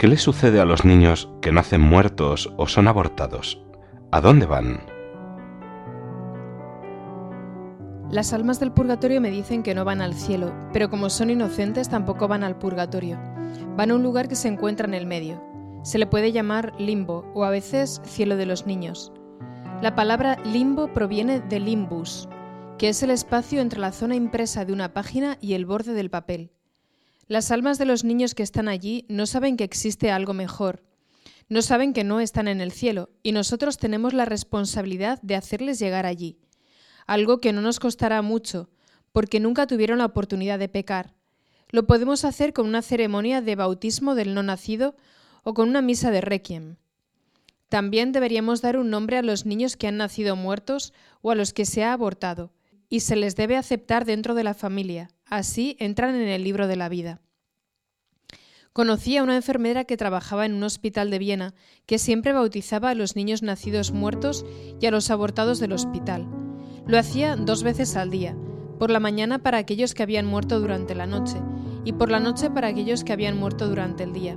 ¿Qué les sucede a los niños que nacen muertos o son abortados? ¿A dónde van? Las almas del purgatorio me dicen que no van al cielo, pero como son inocentes tampoco van al purgatorio. Van a un lugar que se encuentra en el medio. Se le puede llamar limbo o a veces cielo de los niños. La palabra limbo proviene de limbus, que es el espacio entre la zona impresa de una página y el borde del papel. Las almas de los niños que están allí no saben que existe algo mejor, no saben que no están en el cielo, y nosotros tenemos la responsabilidad de hacerles llegar allí, algo que no nos costará mucho, porque nunca tuvieron la oportunidad de pecar. Lo podemos hacer con una ceremonia de bautismo del no nacido o con una misa de requiem. También deberíamos dar un nombre a los niños que han nacido muertos o a los que se ha abortado y se les debe aceptar dentro de la familia. Así entran en el libro de la vida. Conocí a una enfermera que trabajaba en un hospital de Viena que siempre bautizaba a los niños nacidos muertos y a los abortados del hospital. Lo hacía dos veces al día, por la mañana para aquellos que habían muerto durante la noche y por la noche para aquellos que habían muerto durante el día.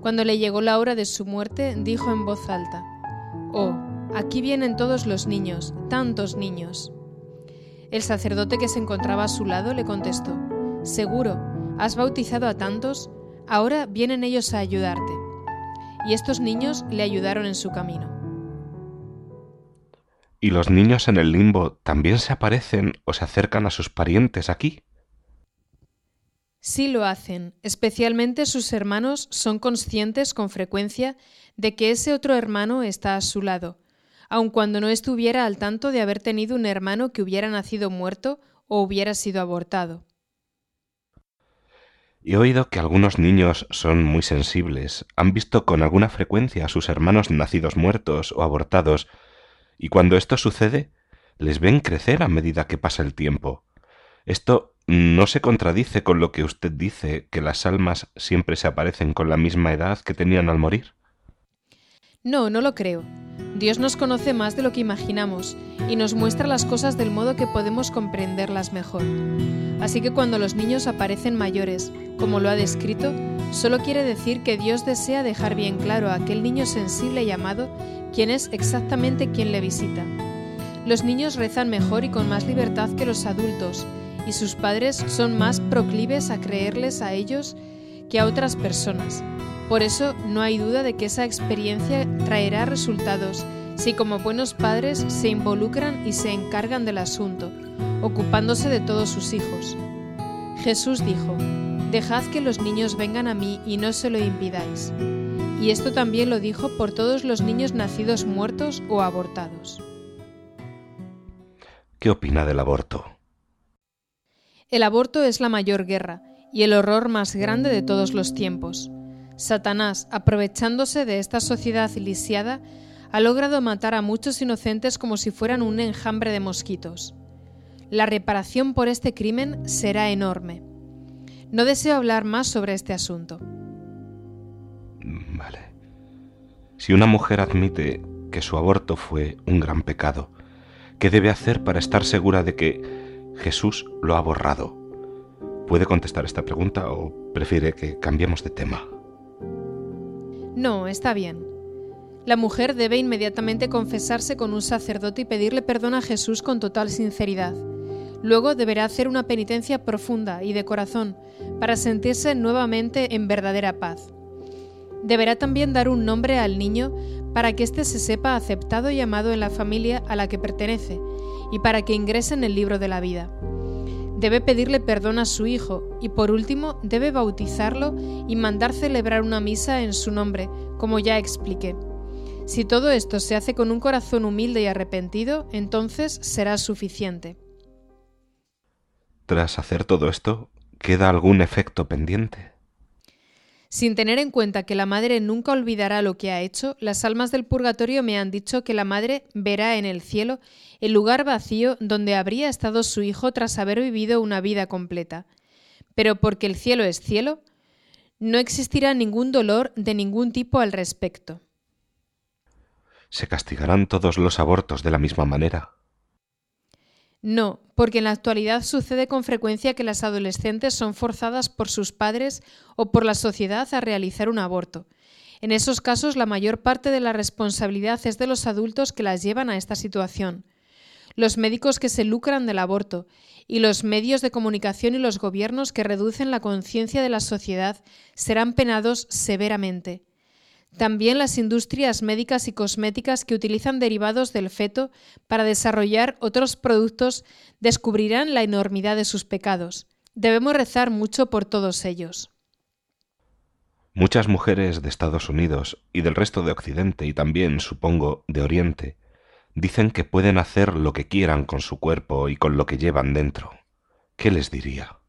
Cuando le llegó la hora de su muerte, dijo en voz alta, Oh, aquí vienen todos los niños, tantos niños. El sacerdote que se encontraba a su lado le contestó, Seguro, has bautizado a tantos, ahora vienen ellos a ayudarte. Y estos niños le ayudaron en su camino. ¿Y los niños en el limbo también se aparecen o se acercan a sus parientes aquí? Sí lo hacen, especialmente sus hermanos son conscientes con frecuencia de que ese otro hermano está a su lado, aun cuando no estuviera al tanto de haber tenido un hermano que hubiera nacido muerto o hubiera sido abortado. He oído que algunos niños son muy sensibles, han visto con alguna frecuencia a sus hermanos nacidos muertos o abortados, y cuando esto sucede, les ven crecer a medida que pasa el tiempo. Esto no se contradice con lo que usted dice, que las almas siempre se aparecen con la misma edad que tenían al morir. No, no lo creo. Dios nos conoce más de lo que imaginamos y nos muestra las cosas del modo que podemos comprenderlas mejor. Así que cuando los niños aparecen mayores, como lo ha descrito, solo quiere decir que Dios desea dejar bien claro a aquel niño sensible y amado quién es exactamente quien le visita. Los niños rezan mejor y con más libertad que los adultos, y sus padres son más proclives a creerles a ellos que a otras personas. Por eso no hay duda de que esa experiencia traerá resultados si como buenos padres se involucran y se encargan del asunto, ocupándose de todos sus hijos. Jesús dijo, Dejad que los niños vengan a mí y no se lo impidáis. Y esto también lo dijo por todos los niños nacidos muertos o abortados. ¿Qué opina del aborto? El aborto es la mayor guerra y el horror más grande de todos los tiempos. Satanás, aprovechándose de esta sociedad lisiada, ha logrado matar a muchos inocentes como si fueran un enjambre de mosquitos. La reparación por este crimen será enorme. No deseo hablar más sobre este asunto. Vale. Si una mujer admite que su aborto fue un gran pecado, ¿qué debe hacer para estar segura de que Jesús lo ha borrado? ¿Puede contestar esta pregunta o prefiere que cambiemos de tema? No, está bien. La mujer debe inmediatamente confesarse con un sacerdote y pedirle perdón a Jesús con total sinceridad. Luego deberá hacer una penitencia profunda y de corazón para sentirse nuevamente en verdadera paz. Deberá también dar un nombre al niño para que éste se sepa aceptado y amado en la familia a la que pertenece y para que ingrese en el libro de la vida debe pedirle perdón a su hijo y por último debe bautizarlo y mandar celebrar una misa en su nombre, como ya expliqué. Si todo esto se hace con un corazón humilde y arrepentido, entonces será suficiente. tras hacer todo esto, queda algún efecto pendiente. Sin tener en cuenta que la madre nunca olvidará lo que ha hecho, las almas del purgatorio me han dicho que la madre verá en el cielo el lugar vacío donde habría estado su hijo tras haber vivido una vida completa. Pero porque el cielo es cielo, no existirá ningún dolor de ningún tipo al respecto. ¿Se castigarán todos los abortos de la misma manera? No, porque en la actualidad sucede con frecuencia que las adolescentes son forzadas por sus padres o por la sociedad a realizar un aborto. En esos casos la mayor parte de la responsabilidad es de los adultos que las llevan a esta situación. Los médicos que se lucran del aborto y los medios de comunicación y los gobiernos que reducen la conciencia de la sociedad serán penados severamente. También las industrias médicas y cosméticas que utilizan derivados del feto para desarrollar otros productos descubrirán la enormidad de sus pecados. Debemos rezar mucho por todos ellos. Muchas mujeres de Estados Unidos y del resto de Occidente y también, supongo, de Oriente, dicen que pueden hacer lo que quieran con su cuerpo y con lo que llevan dentro. ¿Qué les diría?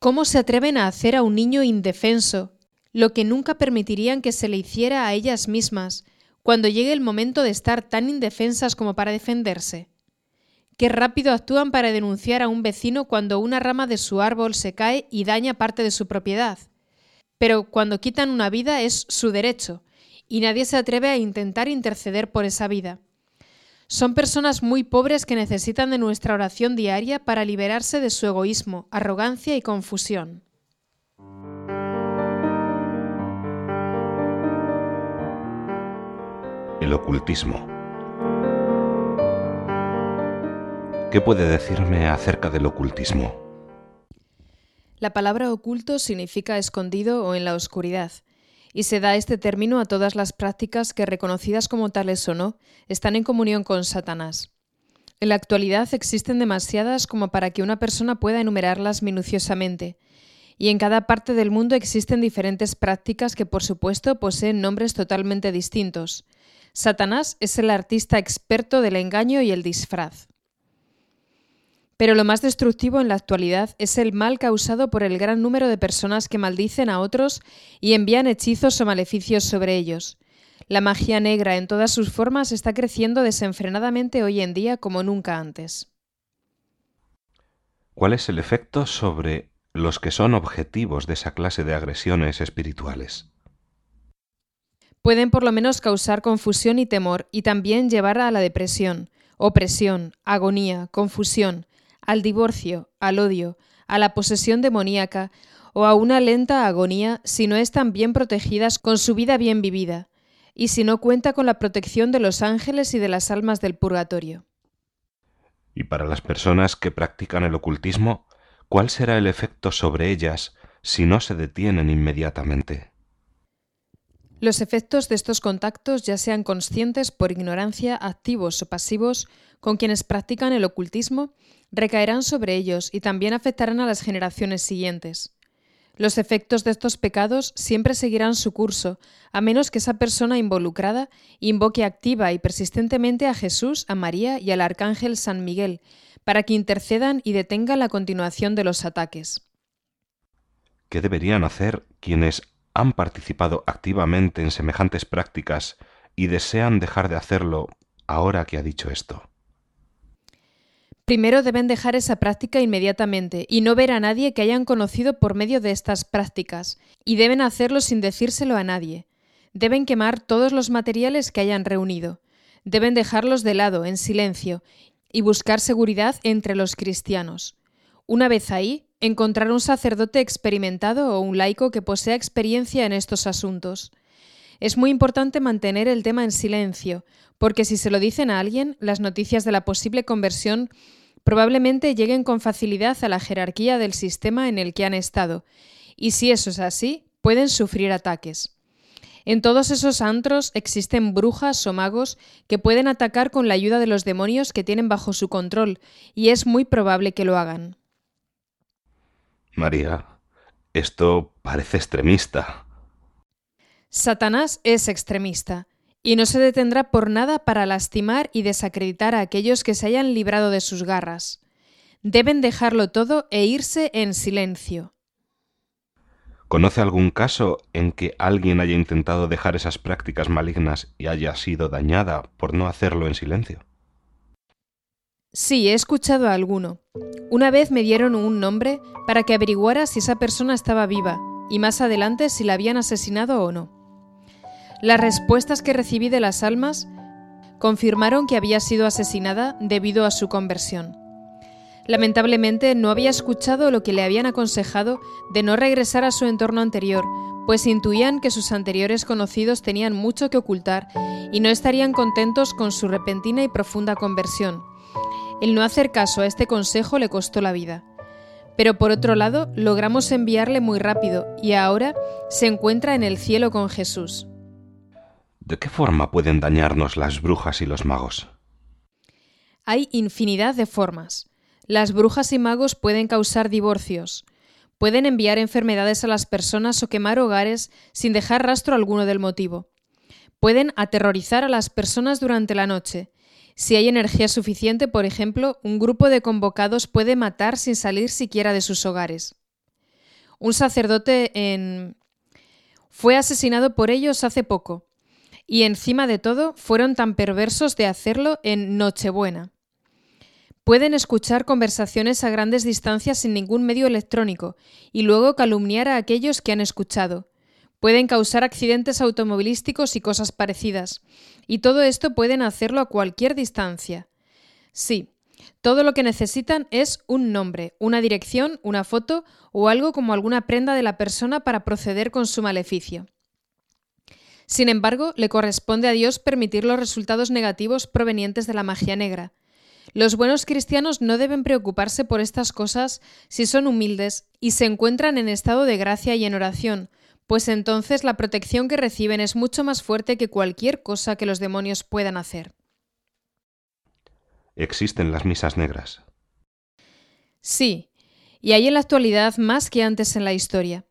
¿Cómo se atreven a hacer a un niño indefenso lo que nunca permitirían que se le hiciera a ellas mismas cuando llegue el momento de estar tan indefensas como para defenderse. Qué rápido actúan para denunciar a un vecino cuando una rama de su árbol se cae y daña parte de su propiedad. Pero cuando quitan una vida es su derecho, y nadie se atreve a intentar interceder por esa vida. Son personas muy pobres que necesitan de nuestra oración diaria para liberarse de su egoísmo, arrogancia y confusión. El ocultismo. ¿Qué puede decirme acerca del ocultismo? La palabra oculto significa escondido o en la oscuridad, y se da este término a todas las prácticas que, reconocidas como tales o no, están en comunión con Satanás. En la actualidad existen demasiadas como para que una persona pueda enumerarlas minuciosamente, y en cada parte del mundo existen diferentes prácticas que, por supuesto, poseen nombres totalmente distintos, Satanás es el artista experto del engaño y el disfraz. Pero lo más destructivo en la actualidad es el mal causado por el gran número de personas que maldicen a otros y envían hechizos o maleficios sobre ellos. La magia negra en todas sus formas está creciendo desenfrenadamente hoy en día como nunca antes. ¿Cuál es el efecto sobre los que son objetivos de esa clase de agresiones espirituales? Pueden por lo menos causar confusión y temor y también llevar a la depresión, opresión, agonía, confusión, al divorcio, al odio, a la posesión demoníaca o a una lenta agonía si no están bien protegidas con su vida bien vivida y si no cuenta con la protección de los ángeles y de las almas del purgatorio. Y para las personas que practican el ocultismo, ¿cuál será el efecto sobre ellas si no se detienen inmediatamente? Los efectos de estos contactos, ya sean conscientes por ignorancia, activos o pasivos, con quienes practican el ocultismo, recaerán sobre ellos y también afectarán a las generaciones siguientes. Los efectos de estos pecados siempre seguirán su curso, a menos que esa persona involucrada invoque activa y persistentemente a Jesús, a María y al Arcángel San Miguel, para que intercedan y detengan la continuación de los ataques. ¿Qué deberían hacer quienes han participado activamente en semejantes prácticas y desean dejar de hacerlo ahora que ha dicho esto? Primero deben dejar esa práctica inmediatamente y no ver a nadie que hayan conocido por medio de estas prácticas, y deben hacerlo sin decírselo a nadie. Deben quemar todos los materiales que hayan reunido. Deben dejarlos de lado, en silencio, y buscar seguridad entre los cristianos. Una vez ahí, encontrar un sacerdote experimentado o un laico que posea experiencia en estos asuntos. Es muy importante mantener el tema en silencio, porque si se lo dicen a alguien, las noticias de la posible conversión probablemente lleguen con facilidad a la jerarquía del sistema en el que han estado, y si eso es así, pueden sufrir ataques. En todos esos antros existen brujas o magos que pueden atacar con la ayuda de los demonios que tienen bajo su control, y es muy probable que lo hagan. María, esto parece extremista. Satanás es extremista, y no se detendrá por nada para lastimar y desacreditar a aquellos que se hayan librado de sus garras. Deben dejarlo todo e irse en silencio. ¿Conoce algún caso en que alguien haya intentado dejar esas prácticas malignas y haya sido dañada por no hacerlo en silencio? Sí, he escuchado a alguno. Una vez me dieron un nombre para que averiguara si esa persona estaba viva y más adelante si la habían asesinado o no. Las respuestas que recibí de las almas confirmaron que había sido asesinada debido a su conversión. Lamentablemente no había escuchado lo que le habían aconsejado de no regresar a su entorno anterior, pues intuían que sus anteriores conocidos tenían mucho que ocultar y no estarían contentos con su repentina y profunda conversión. El no hacer caso a este consejo le costó la vida. Pero por otro lado, logramos enviarle muy rápido y ahora se encuentra en el cielo con Jesús. ¿De qué forma pueden dañarnos las brujas y los magos? Hay infinidad de formas. Las brujas y magos pueden causar divorcios, pueden enviar enfermedades a las personas o quemar hogares sin dejar rastro alguno del motivo. Pueden aterrorizar a las personas durante la noche. Si hay energía suficiente, por ejemplo, un grupo de convocados puede matar sin salir siquiera de sus hogares. Un sacerdote en... fue asesinado por ellos hace poco y encima de todo fueron tan perversos de hacerlo en Nochebuena. Pueden escuchar conversaciones a grandes distancias sin ningún medio electrónico y luego calumniar a aquellos que han escuchado. Pueden causar accidentes automovilísticos y cosas parecidas. Y todo esto pueden hacerlo a cualquier distancia. Sí, todo lo que necesitan es un nombre, una dirección, una foto o algo como alguna prenda de la persona para proceder con su maleficio. Sin embargo, le corresponde a Dios permitir los resultados negativos provenientes de la magia negra. Los buenos cristianos no deben preocuparse por estas cosas si son humildes y se encuentran en estado de gracia y en oración, pues entonces la protección que reciben es mucho más fuerte que cualquier cosa que los demonios puedan hacer. ¿Existen las misas negras? Sí, y hay en la actualidad más que antes en la historia.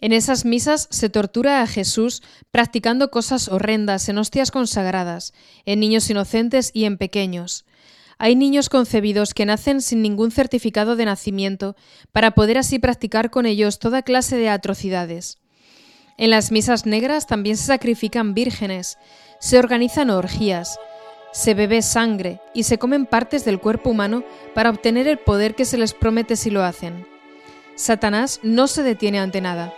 En esas misas se tortura a Jesús practicando cosas horrendas en hostias consagradas, en niños inocentes y en pequeños. Hay niños concebidos que nacen sin ningún certificado de nacimiento para poder así practicar con ellos toda clase de atrocidades. En las misas negras también se sacrifican vírgenes, se organizan orgías, se bebe sangre y se comen partes del cuerpo humano para obtener el poder que se les promete si lo hacen. Satanás no se detiene ante nada.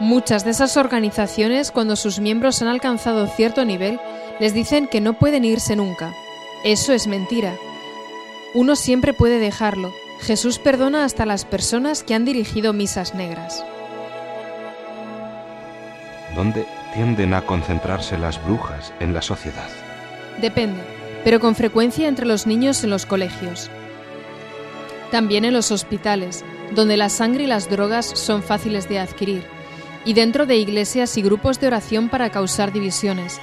Muchas de esas organizaciones, cuando sus miembros han alcanzado cierto nivel, les dicen que no pueden irse nunca. Eso es mentira. Uno siempre puede dejarlo. Jesús perdona hasta las personas que han dirigido misas negras. ¿Dónde tienden a concentrarse las brujas en la sociedad? Depende, pero con frecuencia entre los niños en los colegios. También en los hospitales, donde la sangre y las drogas son fáciles de adquirir y dentro de iglesias y grupos de oración para causar divisiones,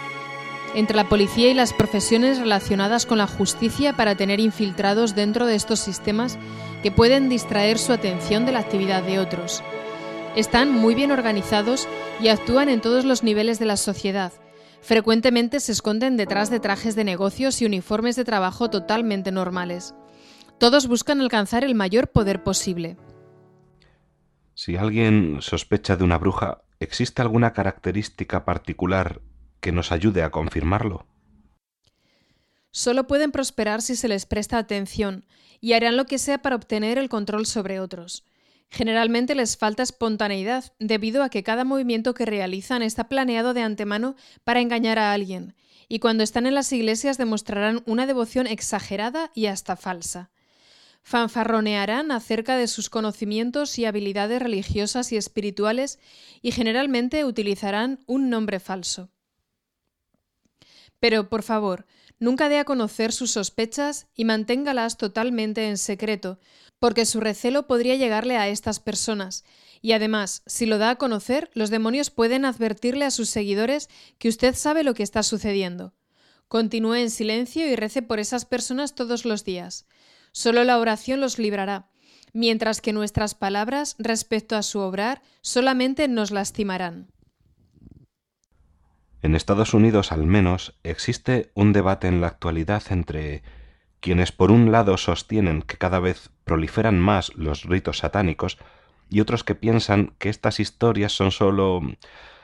entre la policía y las profesiones relacionadas con la justicia para tener infiltrados dentro de estos sistemas que pueden distraer su atención de la actividad de otros. Están muy bien organizados y actúan en todos los niveles de la sociedad. Frecuentemente se esconden detrás de trajes de negocios y uniformes de trabajo totalmente normales. Todos buscan alcanzar el mayor poder posible. Si alguien sospecha de una bruja, ¿existe alguna característica particular que nos ayude a confirmarlo? Solo pueden prosperar si se les presta atención y harán lo que sea para obtener el control sobre otros. Generalmente les falta espontaneidad debido a que cada movimiento que realizan está planeado de antemano para engañar a alguien, y cuando están en las iglesias demostrarán una devoción exagerada y hasta falsa fanfarronearán acerca de sus conocimientos y habilidades religiosas y espirituales y generalmente utilizarán un nombre falso. Pero, por favor, nunca dé a conocer sus sospechas y manténgalas totalmente en secreto, porque su recelo podría llegarle a estas personas, y además, si lo da a conocer, los demonios pueden advertirle a sus seguidores que usted sabe lo que está sucediendo. Continúe en silencio y rece por esas personas todos los días. Solo la oración los librará, mientras que nuestras palabras respecto a su obrar solamente nos lastimarán. En Estados Unidos, al menos, existe un debate en la actualidad entre quienes por un lado sostienen que cada vez proliferan más los ritos satánicos y otros que piensan que estas historias son sólo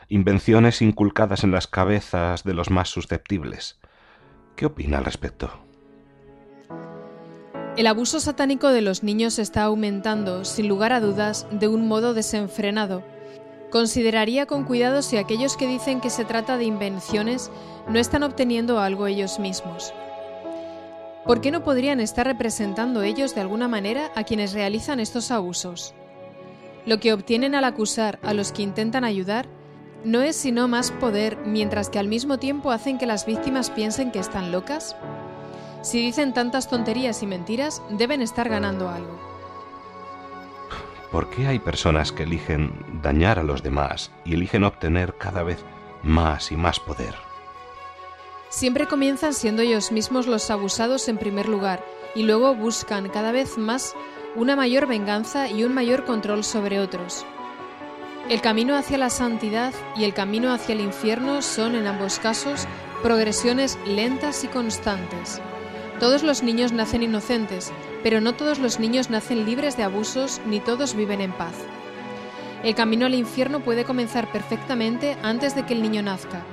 invenciones inculcadas en las cabezas de los más susceptibles. ¿Qué opina al respecto? El abuso satánico de los niños está aumentando, sin lugar a dudas, de un modo desenfrenado. Consideraría con cuidado si aquellos que dicen que se trata de invenciones no están obteniendo algo ellos mismos. ¿Por qué no podrían estar representando ellos de alguna manera a quienes realizan estos abusos? Lo que obtienen al acusar a los que intentan ayudar no es sino más poder mientras que al mismo tiempo hacen que las víctimas piensen que están locas? Si dicen tantas tonterías y mentiras, deben estar ganando algo. ¿Por qué hay personas que eligen dañar a los demás y eligen obtener cada vez más y más poder? Siempre comienzan siendo ellos mismos los abusados en primer lugar y luego buscan cada vez más una mayor venganza y un mayor control sobre otros. El camino hacia la santidad y el camino hacia el infierno son en ambos casos progresiones lentas y constantes. Todos los niños nacen inocentes, pero no todos los niños nacen libres de abusos ni todos viven en paz. El camino al infierno puede comenzar perfectamente antes de que el niño nazca.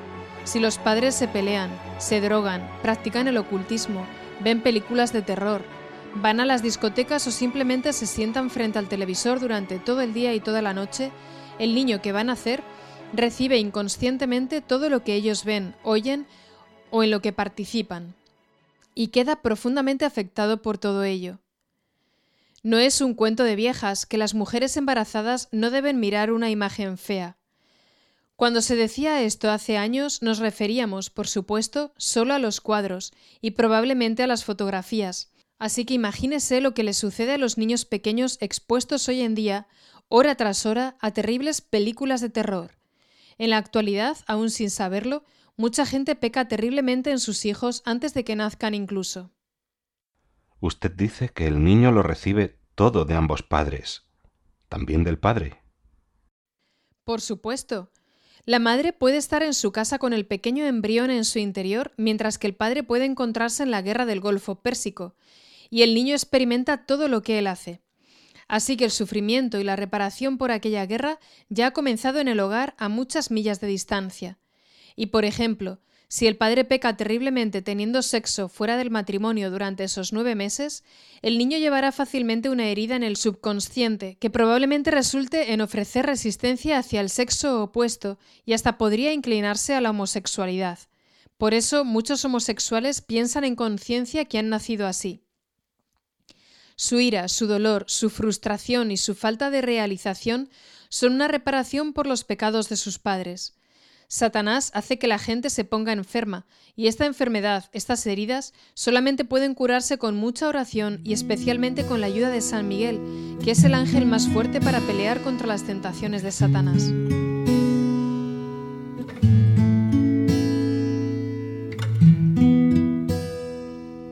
Si los padres se pelean, se drogan, practican el ocultismo, ven películas de terror, van a las discotecas o simplemente se sientan frente al televisor durante todo el día y toda la noche, el niño que va a nacer recibe inconscientemente todo lo que ellos ven, oyen o en lo que participan, y queda profundamente afectado por todo ello. No es un cuento de viejas que las mujeres embarazadas no deben mirar una imagen fea. Cuando se decía esto hace años nos referíamos, por supuesto, solo a los cuadros y probablemente a las fotografías, así que imagínese lo que le sucede a los niños pequeños expuestos hoy en día hora tras hora a terribles películas de terror. En la actualidad, aún sin saberlo, mucha gente peca terriblemente en sus hijos antes de que nazcan incluso. Usted dice que el niño lo recibe todo de ambos padres, también del padre. Por supuesto. La madre puede estar en su casa con el pequeño embrión en su interior, mientras que el padre puede encontrarse en la guerra del Golfo Pérsico, y el niño experimenta todo lo que él hace. Así que el sufrimiento y la reparación por aquella guerra ya ha comenzado en el hogar a muchas millas de distancia. Y por ejemplo, si el padre peca terriblemente teniendo sexo fuera del matrimonio durante esos nueve meses, el niño llevará fácilmente una herida en el subconsciente que probablemente resulte en ofrecer resistencia hacia el sexo opuesto y hasta podría inclinarse a la homosexualidad. Por eso muchos homosexuales piensan en conciencia que han nacido así. Su ira, su dolor, su frustración y su falta de realización son una reparación por los pecados de sus padres. Satanás hace que la gente se ponga enferma, y esta enfermedad, estas heridas, solamente pueden curarse con mucha oración y especialmente con la ayuda de San Miguel, que es el ángel más fuerte para pelear contra las tentaciones de Satanás.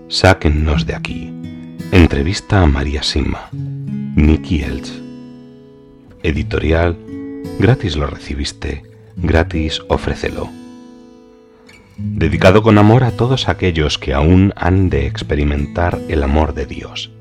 Sáquennos de aquí. Entrevista a María Sima. Nicky Elch. Editorial. Gratis lo recibiste. Gratis ofrécelo. Dedicado con amor a todos aquellos que aún han de experimentar el amor de Dios.